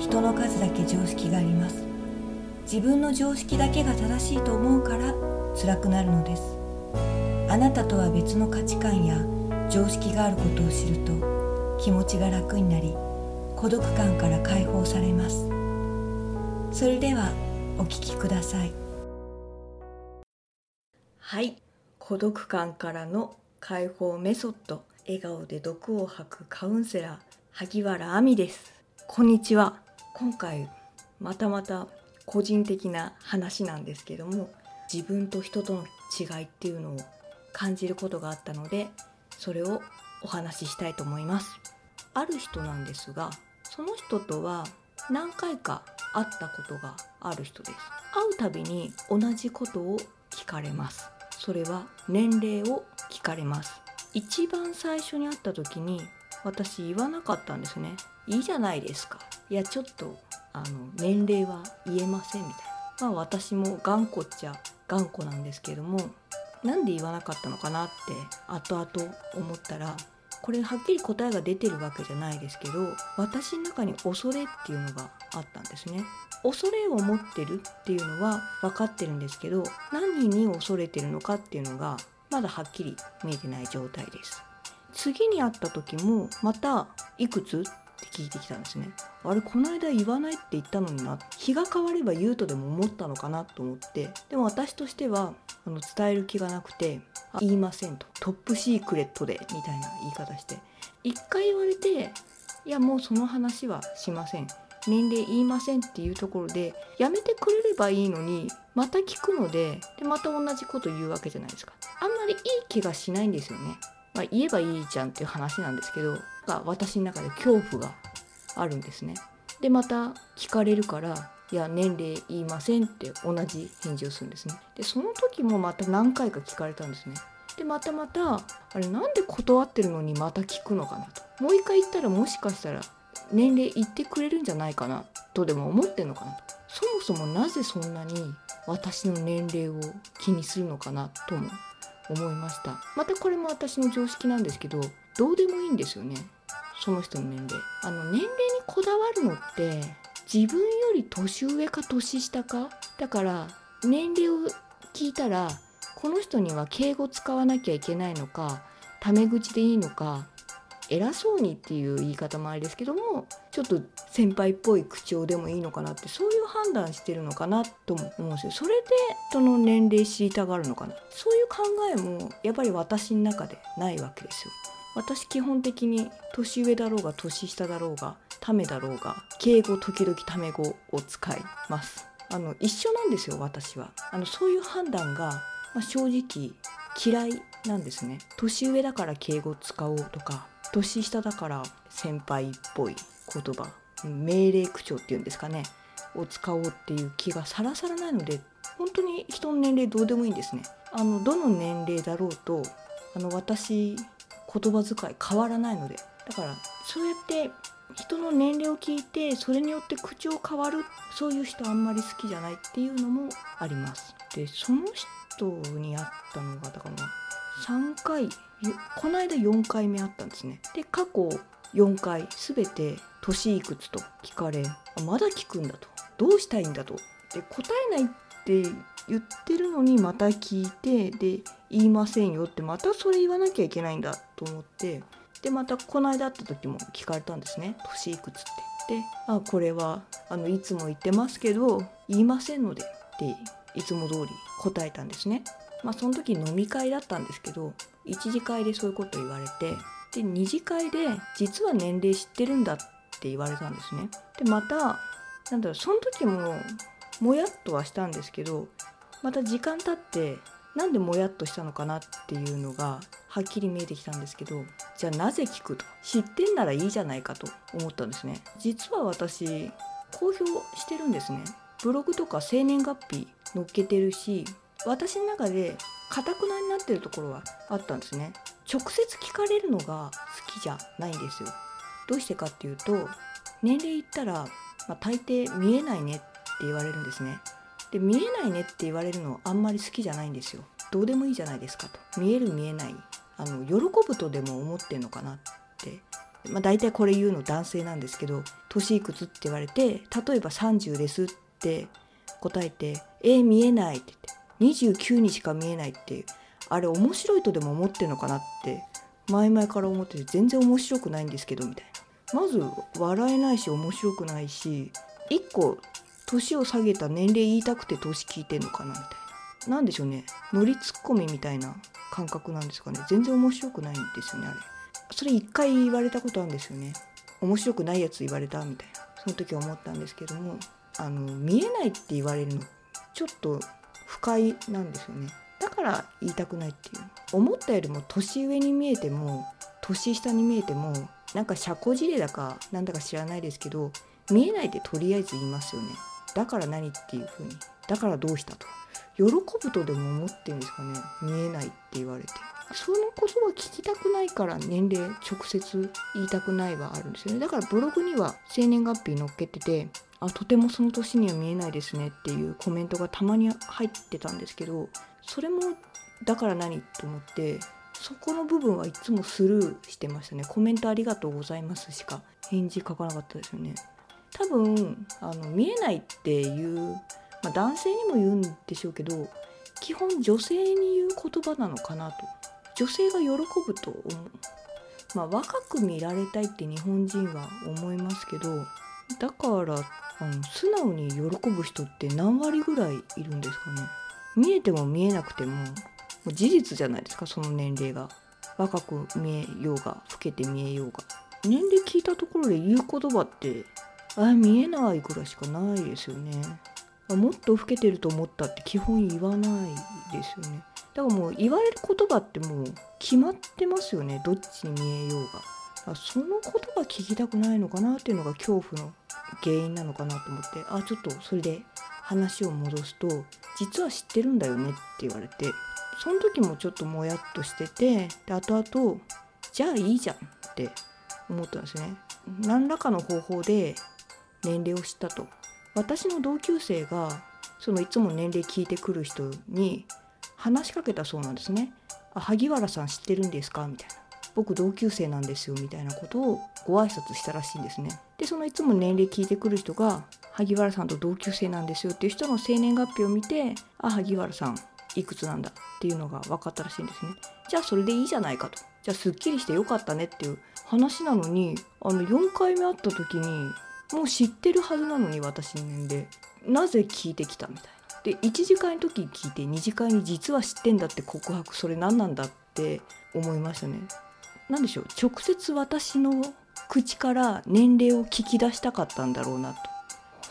人の数だけ常識があります。自分の常識だけが正しいと思うから辛くなるのです。あなたとは別の価値観や常識があることを知ると気持ちが楽になり孤独感から解放されます。それではお聞きください。はい。孤独感からの解放メソッド。笑顔で毒を吐くカウンセラー萩原亜美です。こんにちは。今回またまた個人的な話なんですけども自分と人との違いっていうのを感じることがあったのでそれをお話ししたいと思います。ある人なんですがその人とは何回か会ったことがある人です。会うたびに同じことを聞かれます。それは年齢を聞かれます。一番最初に会った時に私言わなかったんですね。いいじゃないですか。いやちょっとあの年齢は言えませんみたいな。まあ私も頑固っちゃ頑固なんですけどもなんで言わなかったのかなって後々思ったらこれはっきり答えが出てるわけじゃないですけど私の中に恐れっていうのがあったんですね。恐れを持ってるっていうのは分かってるんですけど何に恐れてるのかっていうのがまだはっきり見えてない状態です。次に会った時もまたいくつって聞いてきたんですね。あれこの間言わないって言ったのにな。日が変われば言うとでも思ったのかなと思って。でも私としてはあの伝える気がなくて言いませんと。トップシークレットでみたいな言い方して。一回言われていやもうその話はしません。年齢言いませんっていうところでやめてくれればいいのにまた聞くのででまた同じこと言うわけじゃないですか。あんまりいい気がしないんですよね、まあ、言えばいいじゃんっていう話なんですけど私の中で恐怖があるんですね。でまた聞かれるからいや年齢言いませんって同じ返事をするんですね。でその時もまた何回か聞かれたんですね。でまたまたあれなんで断ってるのにまた聞くのかなと。もう一回言ったらもしかしたら年齢言ってくれるんじゃないかなとでも思ってんのかなと。そもそもなぜそんなに私の年齢を気にするのかなとも思いました。またこれも私の常識なんですけどどうでもいいんですよね。その人の年齢。あの年齢にこだわるのって自分より年上か年下か？だから年齢を聞いたらこの人には敬語使わなきゃいけないのかタメ口でいいのか偉そうにっていう言い方もあれですけどもちょっと先輩っぽい口調でもいいのかなってそういう判断してるのかなとも思うんですよ。それでその年齢知りたがるのかな。そういう考えもやっぱり私の中でないわけですよ。私基本的に年上だろうが年下だろうがためだろうが敬語時々ため語を使います。あの一緒なんですよ私は。あのそういう判断が、まあ、正直嫌いなんですね。年上だから敬語使おうとか年下だから先輩っぽい言葉命令口調っていうんですかねを使おうっていう気がさらさらないので本当に人の年齢どうでもいいんですね。あのどの年齢だろうとあの私言葉遣い変わらないのでだからそうやって人の年齢を聞いてそれによって口調変わるそういう人あんまり好きじゃないっていうのもあります。でその人に会ったのがだから3回この間4回目あったんですね。で過去4回全て年いくつと聞かれまだ聞くんだと。どうしたいんだと。で答えないって言ってるのにまた聞いてで言いませんよってまたそれ言わなきゃいけないんだと思ってでまたこの間会った時も聞かれたんですね。年いくつって。であこれはあのいつも言ってますけど言いませんのでっていつも通り答えたんですね。まあその時飲み会だったんですけど1次会でそういうこと言われてで2次会で実は年齢知ってるんだって言われたんですね。でまたなんだろうその時ももやっとはしたんですけどまた時間経ってなんでもやっとしたのかなっていうのがはっきり見えてきたんですけどじゃあなぜ聞くと知ってんならいいじゃないかと思ったんですね。実は私公表してるんですね。ブログとか生年月日載っけてるし私の中でかたくなになってるところはあったんですね。直接聞かれるのが好きじゃないんですよ。どうしてかっていうと年齢言ったら、まあ、大抵見えないねって言われるんですね。で見えないねって言われるのあんまり好きじゃないんですよ。どうでもいいじゃないですかと。見える見えない。あの喜ぶとでも思ってんのかなって。まあ、大体これ言うの男性なんですけど「年いくつ?」って言われて例えば「30です」って答えて「えー、見えない」って言って。29にしか見えないってあれ面白いとでも思ってんのかなって前々から思ってて全然面白くないんですけどみたいな。まず笑えないし面白くないし1個年を下げた年齢言いたくて年聞いてんのかなみたいな。何でしょうね。ノリツッコミみたいな感覚なんですかね。全然面白くないんですよねあれ。それ一回言われたことあるんですよね。面白くないやつ言われたみたいな。その時思ったんですけどもあの見えないって言われるのちょっと不快なんですよね。だから言いたくないっていう。思ったよりも年上に見えても年下に見えてもなんか社交辞令だかなんだか知らないですけど見えないってとりあえず言いますよね。だから何っていうふうに。だからどうしたと。喜ぶとでも思ってるんですかね。見えないって言われて。そのことは聞きたくないから年齢直接言いたくないはあるんですよね。だからブログには生年月日載っけててあとてもその年には見えないですねっていうコメントがたまに入ってたんですけどそれもだから何と思ってそこの部分はいつもスルーしてましたね。コメントありがとうございますしか返事書かなかったですよね。多分あの見えないっていう、まあ、男性にも言うんでしょうけど基本女性に言う言葉なのかなと。女性が喜ぶと思う。まあ若く見られたいって日本人は思いますけどだからあの素直に喜ぶ人って何割ぐらいいるんですかね。見えても見えなくてももう事実じゃないですかその年齢が。若く見えようが老けて見えようが。年齢聞いたところで言う言葉ってあ見えないぐらいしかないですよね。もっと老けてると思ったって基本言わないですよね。だからもう言われる言葉ってもう決まってますよねどっちに見えようが。その言葉聞きたくないのかなっていうのが恐怖の原因なのかなと思ってあちょっとそれで話を戻すと実は知ってるんだよねって言われてその時もちょっともやっとしててで後々じゃあいいじゃんって思ったんですね。何らかの方法で年齢を知ったと。私の同級生がそのいつも年齢聞いてくる人に話しかけたそうなんですね。あ萩原さん知ってるんですか？みたいな。僕同級生なんですよみたいなことをご挨拶したらしいんですね。でそのいつも年齢聞いてくる人が萩原さんと同級生なんですよっていう人の生年月日を見てあ萩原さんいくつなんだ？っていうのが分かったらしいんですね。じゃあそれでいいじゃないかと。じゃあすっきりしてよかったねっていう話なのにあの4回目会った時にもう知ってるはずなのに私の年齢なぜ聞いてきた？みたいな。で1次会の時聞いて2次会に実は知ってんだって告白それ何なんだって思いましたね。何でしょう直接私の口から年齢を聞き出したかったんだろうなと。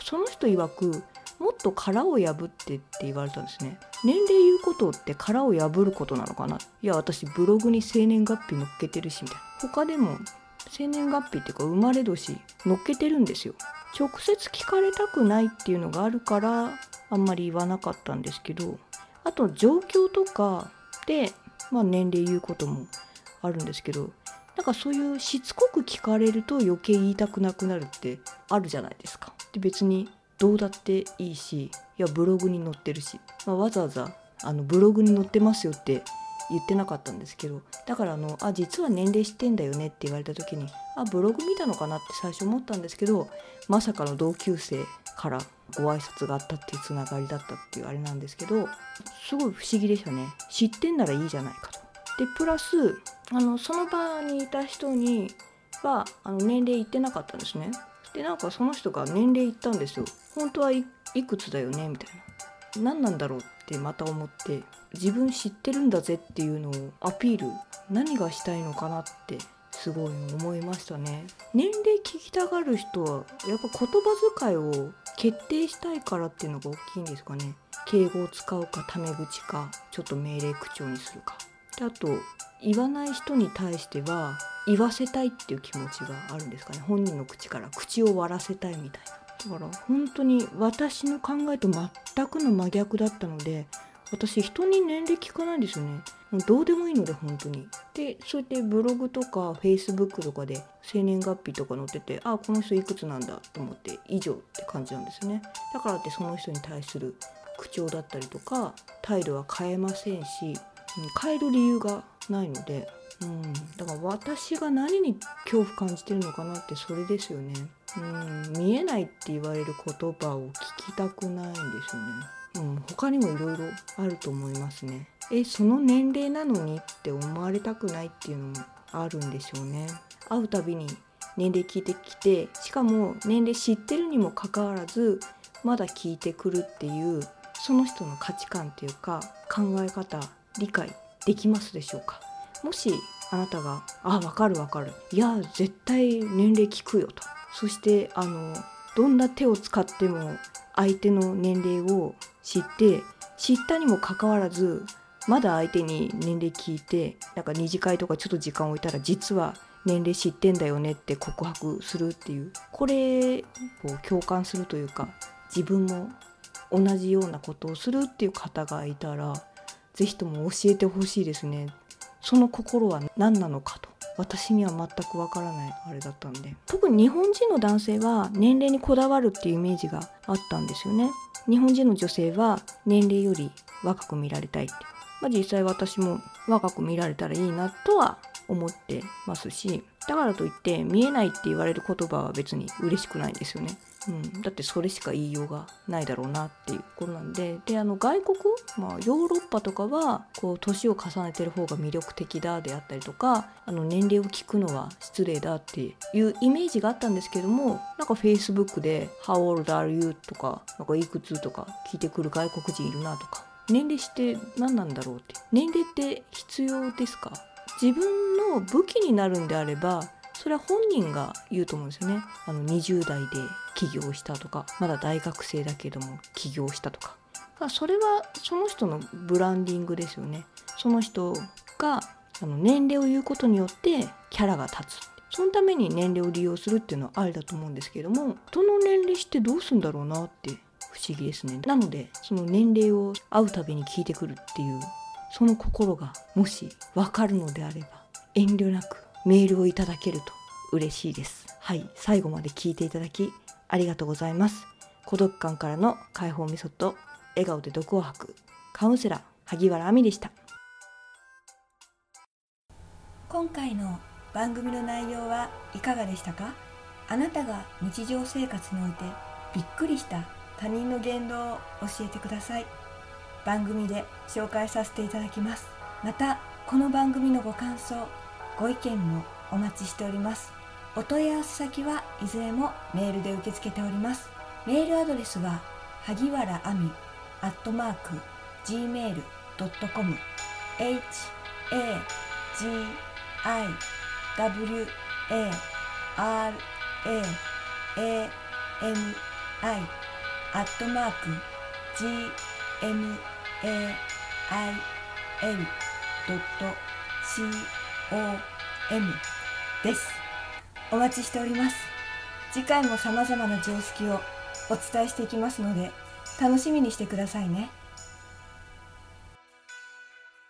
その人曰くもっと殻を破ってって言われたんですね。年齢言うことって殻を破ることなのかないや私ブログに生年月日載っけてるしみたいな。他でも生年月日っていうか生まれ年載っけてるんですよ。直接聞かれたくないっていうのがあるからあんまり言わなかったんですけどあと状況とかで、まあ、年齢言うこともあるんですけどなんかそういうしつこく聞かれると余計言いたくなくなるってあるじゃないですか。で別にどうだっていいしいやブログに載ってるし、まあ、わざわざあのブログに載ってますよって言ってなかったんですけどだからあのあ実は年齢知ってんだよねって言われた時にあブログ見たのかな？って最初思ったんですけどまさかの同級生からご挨拶があったっていうつながりだったっていうあれなんですけどすごい不思議でしたね知ってんならいいじゃないかと。でプラスあのその場にいた人にはあの年齢言ってなかったんですね。でなんかその人が年齢言ったんですよ。本当はいくつだよね？みたいな。何なんだろう？ってまた思って自分知ってるんだぜっていうのをアピール何がしたいのかなってすごい思いましたね。年齢聞きたがる人はやっぱ言葉遣いを決定したいからっていうのが大きいんですかね。敬語を使うかタメ口かちょっと命令口調にするか。であと言わない人に対しては言わせたいっていう気持ちがあるんですかね。本人の口から口を割らせたいみたいな。だから本当に私の考えと全くの真逆だったので私人に年齢聞かないんですよね。どうでもいいので本当に。でそうやってブログとかフェイスブックとかで生年月日とか載っててああこの人いくつなんだと思って以上って感じなんですね。だからってその人に対する口調だったりとか態度は変えませんし、変える理由がないので、うん、だから私が何に恐怖感じてるのかなってそれですよね、うん、見えないって言われる言葉を聞きたくないんですよね。うん、他にもいろいろあると思いますね。えその年齢なのにって思われたくないっていうのもあるんでしょうね。会うたびに年齢聞いてきてしかも年齢知ってるにもかかわらずまだ聞いてくるっていうその人の価値観っていうか考え方理解できますでしょうかもしあなたが「あ分かる分かるいや絶対年齢聞くよ」とそしてあのどんな手を使っても相手の年齢を知って知ったにもかかわらずまだ相手に年齢聞いてなんか二次会とかちょっと時間置いたら実は年齢知ってんだよねって告白するっていうこれを共感するというか自分も同じようなことをするっていう方がいたら是非とも教えてほしいですね。その心は何なのかと私には全くわからないあれだったんで。特に日本人の男性は年齢にこだわるっていうイメージがあったんですよね。日本人の女性は年齢より若く見られたいって、まあ、実際私も若く見られたらいいなとは思ってますしだからといって見えないって言われる言葉は別に嬉しくないんですよね。うん、だってそれしか言いようがないだろうなっていうことなんで。であの外国、まあ、ヨーロッパとかはこう年を重ねてる方が魅力的だであったりとかあの年齢を聞くのは失礼だっていうイメージがあったんですけどもなんか Facebook で「How old are you?」とか「なんかいくつ?」とか聞いてくる外国人いるなとか。年齢って何なんだろうって。年齢って必要ですか？自分の武器になるんであればそれは本人が言うと思うんですよね。あの20代で。起業したとかまだ大学生だけども起業したとか。それはその人のブランディングですよね。その人があの年齢を言うことによってキャラが立つ。そのために年齢を利用するっていうのはありだと思うんですけどもどの年齢してどうすんだろうなって不思議ですね。なのでその年齢を会うたびに聞いてくるっていうその心がもし分かるのであれば遠慮なくメールをいただけると嬉しいです。はい、最後まで聞いていただきありがとうございます。孤独感からの解放メソッド、笑顔で毒を吐く、カウンセラー、萩原亜美でした。今回の番組の内容はいかがでしたか？あなたが日常生活においてびっくりした他人の言動を教えてください。番組で紹介させていただきます。また、この番組のご感想、ご意見もお待ちしておりますお問い合わせ先はいずれもメールで受け付けております。メールアドレスは萩原亜美アットマーク gmail.com h a g i w a r a a m i アットマーク gmail.com です。お待ちしております次回も様々な常識をお伝えしていきますので楽しみにしてくださいね。